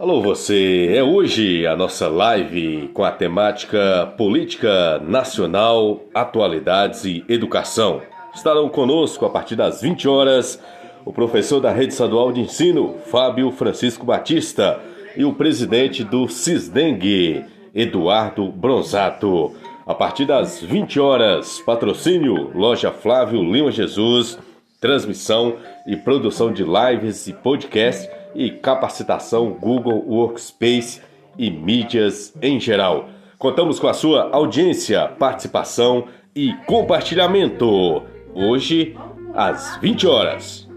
Alô você, é hoje a nossa live com a temática Política Nacional, Atualidades e Educação. Estarão conosco a partir das 20 horas o professor da Rede Estadual de Ensino, Fábio Francisco Batista, e o presidente do CISDENG, Eduardo Bronzato. A partir das 20 horas, patrocínio Loja Flávio Lima Jesus, transmissão e produção de lives e podcast e capacitação Google Workspace e mídias em geral. Contamos com a sua audiência, participação e compartilhamento. Hoje, às 20 horas.